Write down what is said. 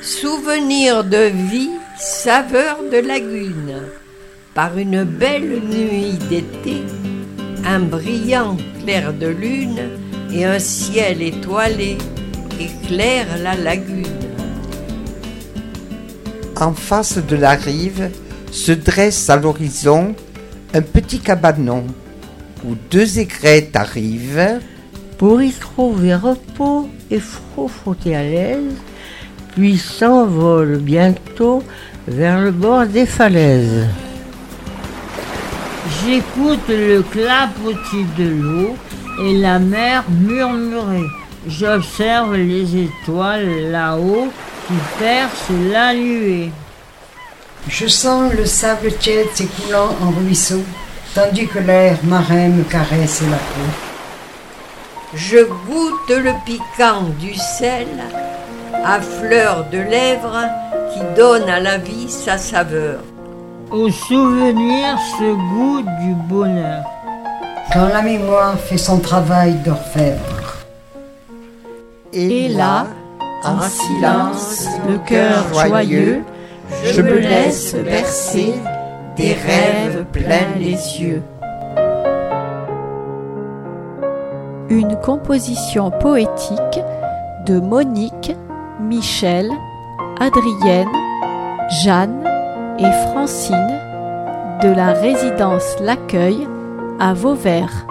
Souvenir de vie, saveur de lagune. Par une belle nuit d'été, un brillant clair de lune et un ciel étoilé éclairent la lagune. En face de la rive se dresse à l'horizon un petit cabanon où deux aigrettes arrivent pour y trouver repos et frotter à l'aise, puis s'envolent bientôt vers le bord des falaises. J'écoute le clapotis de l'eau et la mer murmurer. J'observe les étoiles là-haut qui percent la nuée. Je sens le sable tiède s'écoulant en ruisseau, tandis que l'air marin me caresse la peau. Je goûte le piquant du sel à fleur de lèvres qui donne à la vie sa saveur. Au souvenir ce goût du bonheur. Quand la mémoire fait son travail d'orfèvre. Et là, en silence, le cœur joyeux, je me laisse bercer des rêves pleins les yeux. Une composition poétique de Monique, Michel, Adrienne, Jeanne et Francine de la résidence L'Accueil à Vauvert.